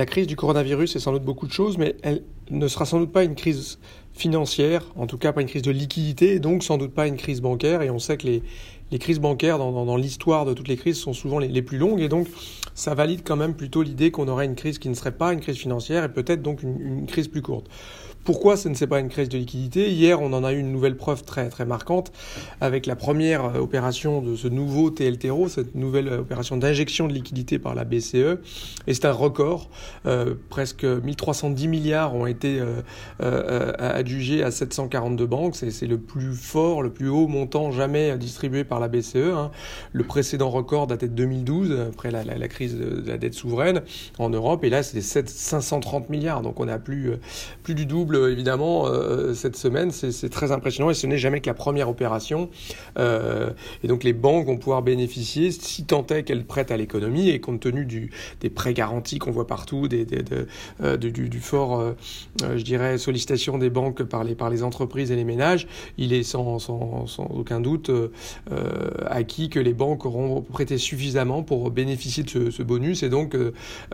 la crise du coronavirus est sans doute beaucoup de choses, mais elle ne sera sans doute pas une crise financière, en tout cas pas une crise de liquidité, et donc sans doute pas une crise bancaire. Et on sait que les, crises bancaires dans, l'histoire de toutes les crises sont souvent les, plus longues, et donc ça valide quand même plutôt l'idée qu'on aurait une crise qui ne serait pas une crise financière, et peut-être donc une crise plus courte. Pourquoi ce ne c'est pas une crise de liquidité? Hier, on en a eu une nouvelle preuve très très marquante avec la première euh, opération de ce nouveau TLTRO, cette nouvelle euh, opération d'injection de liquidité par la BCE. Et c'est un record. Euh, presque 1310 milliards ont été euh, euh, adjugés à 742 banques. C'est le plus fort, le plus haut montant jamais distribué par la BCE. Hein. Le précédent record datait de 2012, après la, crise de la dette souveraine en Europe. Et là, c'est 530 milliards. Donc on a plus, plus du double évidemment euh, cette semaine. C'est très impressionnant et ce n'est jamais que la première opération. Euh, et donc les banques vont pouvoir bénéficier, si tant est qu'elles prêtent à l'économie et compte tenu des prêts garantis qu'on voit partout, des, des, de, euh, du, fort, euh, je dirais, sollicitation des banques par les, par les entreprises et les ménages, il est sans, aucun doute euh, acquis que les banques auront prêté suffisamment pour bénéficier de ce, bonus et donc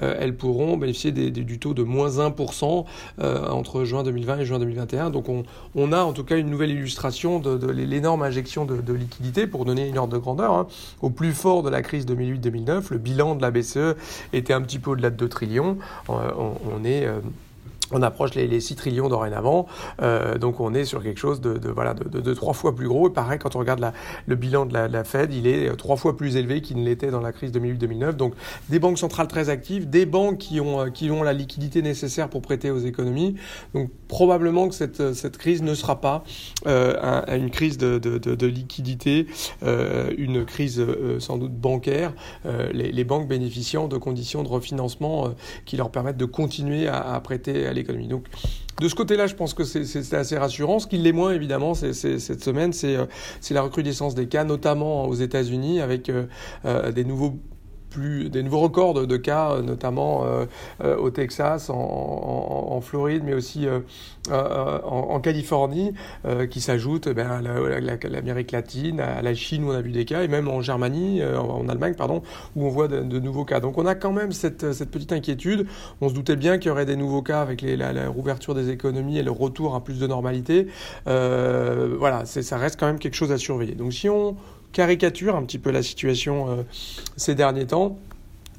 elles pourront bénéficier des, du taux de moins 1% entre juin 2020 et juin 2021. Donc on, a en tout cas une nouvelle illustration de, l'énorme injection de, de, liquidités pour donner une ordre de grandeur. Hein. Au plus fort de la crise 2008-2009, le bilan de la BCE était un petit peu au-delà de 2 trillions. Euh, on, on, est... Euh, on approche les, les 6 trillions dorénavant, euh, donc on est sur quelque chose de, voilà de, trois fois plus gros. Et pareil, quand on regarde le bilan de la, Fed, il est trois fois plus élevé qu'il ne l'était dans la crise 2008-2009. Donc des banques centrales très actives, des banques qui ont qui ont la liquidité nécessaire pour prêter aux économies. Donc probablement que cette cette crise ne sera pas euh, un, une crise de, de, liquidité, euh, une crise euh, sans doute bancaire. Euh, les, banques bénéficiant de conditions de refinancement euh, qui leur permettent de continuer à, à prêter à l'économie. Donc, de ce côté-là, je pense que c'est assez rassurant. Ce qui l'est moins, évidemment, c'est cette semaine, c'est euh, la recrudescence des cas, notamment aux États-Unis, avec euh, euh, des nouveaux des nouveaux records de, cas, notamment euh, euh, au Texas, en, Floride, mais aussi euh, en, Californie, qui s'ajoutent ben, à l'Amérique la, latine, à la Chine où on a vu des cas, et même en Allemagne, pardon, où on voit de, nouveaux cas. Donc on a quand même cette, petite inquiétude. On se doutait bien qu'il y aurait des nouveaux cas avec les, la, rouverture des économies et le retour à plus de normalité. voilà, ça reste quand même quelque chose à surveiller. Donc si on caricature un petit peu la situation euh, ces derniers temps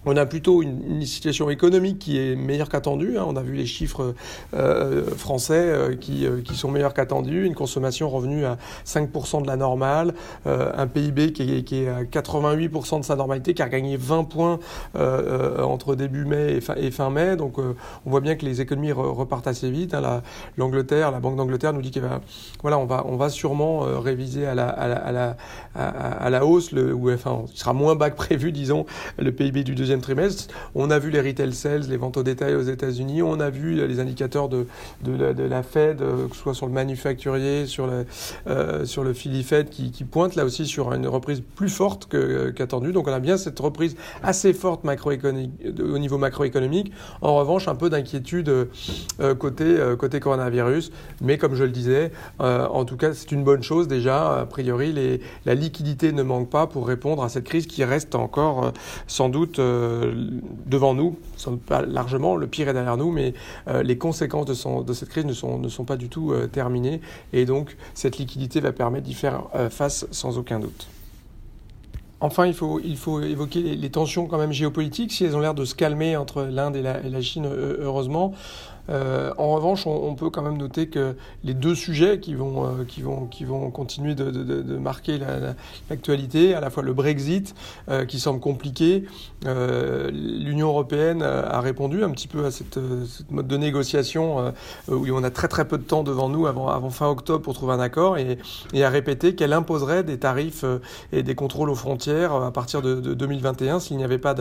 on a plutôt une, une, situation économique qui est meilleure qu'attendue. Hein. On a vu les chiffres euh, français euh, qui, euh, qui, sont meilleurs qu'attendus. Une consommation revenue à 5% de la normale, euh, un PIB qui est, qui est, à 88% de sa normalité, qui a gagné 20 points euh, entre début mai et fin, mai. Donc on voit bien que les économies re, repartent assez vite. Hein. L'Angleterre, la, Banque d'Angleterre nous dit qu'on va, voilà, on va, on va sûrement réviser à la, à la, à la, à la hausse, le, ou enfin, il sera moins bas que prévu, disons, le PIB du deuxième trimestre. On a vu les retail sales, les ventes au détail aux États-Unis. On a vu les indicateurs de, de, la, de la Fed, que ce soit sur le manufacturier, sur euh, sur le Philly Fed, qui, qui, pointe là aussi sur une reprise plus forte qu'attendue. Donc on a bien cette reprise assez forte macroéconomique, au niveau macroéconomique. En revanche, un peu d'inquiétude euh, côté, euh, côté coronavirus. Mais comme je le disais, euh, en tout cas, c'est une bonne chose déjà. A priori, les, la liquidité ne manque pas pour répondre à cette crise qui reste encore euh, sans doute devant nous, pas largement, le pire est derrière nous, mais euh, les conséquences de, cette crise ne sont, ne sont pas du tout euh, terminées, et donc cette liquidité va permettre d'y faire euh, face sans aucun doute. Enfin, il faut, évoquer les, tensions quand même géopolitiques, si elles ont l'air de se calmer entre l'Inde et, la, Chine, heureusement. Euh, en revanche, on, peut quand même noter que les deux sujets qui vont, euh, continuer de, marquer l'actualité, la, la, à la fois le Brexit, euh, qui semble compliqué, l'Union européenne a répondu un petit peu à cette, cette mode de négociation où on a très peu de temps devant nous avant, fin octobre pour trouver un accord et a répété qu'elle imposerait des tarifs et des contrôles aux frontières à partir de, de 2021 s'il n'y avait pas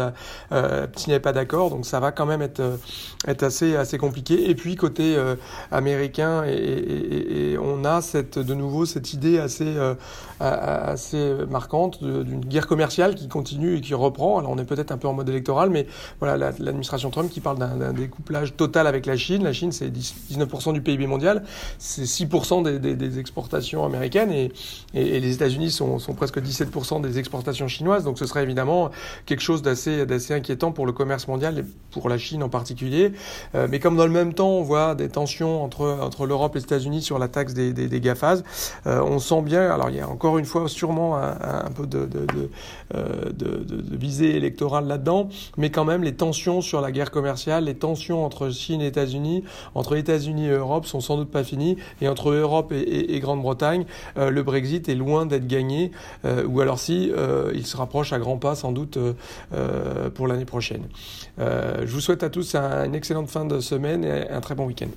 d'accord. Donc ça va quand même être, être assez, assez compliqué et puis côté euh, américain, et, on a cette, de nouveau cette idée assez, euh, assez marquante d'une guerre commerciale qui continue et qui reprend. Alors on est peut-être un peu en mode électoral, mais voilà l'administration Trump qui parle d'un découplage total avec la Chine. La Chine, c'est 19% du PIB mondial, c'est 6% des, des, des, exportations américaines, et, et les États-Unis sont, sont, presque 17% des exportations exportations chinoises. Donc ce serait évidemment quelque chose d'assez inquiétant pour le commerce mondial et pour la Chine en particulier. Euh, mais comme dans le même temps, on voit des tensions entre l'Europe et les États-Unis sur la taxe des, des, GAFAS, euh, on sent bien. Alors il y a encore une fois sûrement un, peu euh, de, visée électorale là-dedans, mais quand même les tensions sur la guerre commerciale, les tensions entre Chine et États-Unis, entre États-Unis et Europe sont sans doute pas finies, et entre Europe et, et, et Grande-Bretagne, le Brexit est loin d'être gagné, ou alors si il se rapproche à grands pas sans doute pour l'année prochaine. je vous souhaite à tous un, une excellente fin de semaine et un très bon week-end.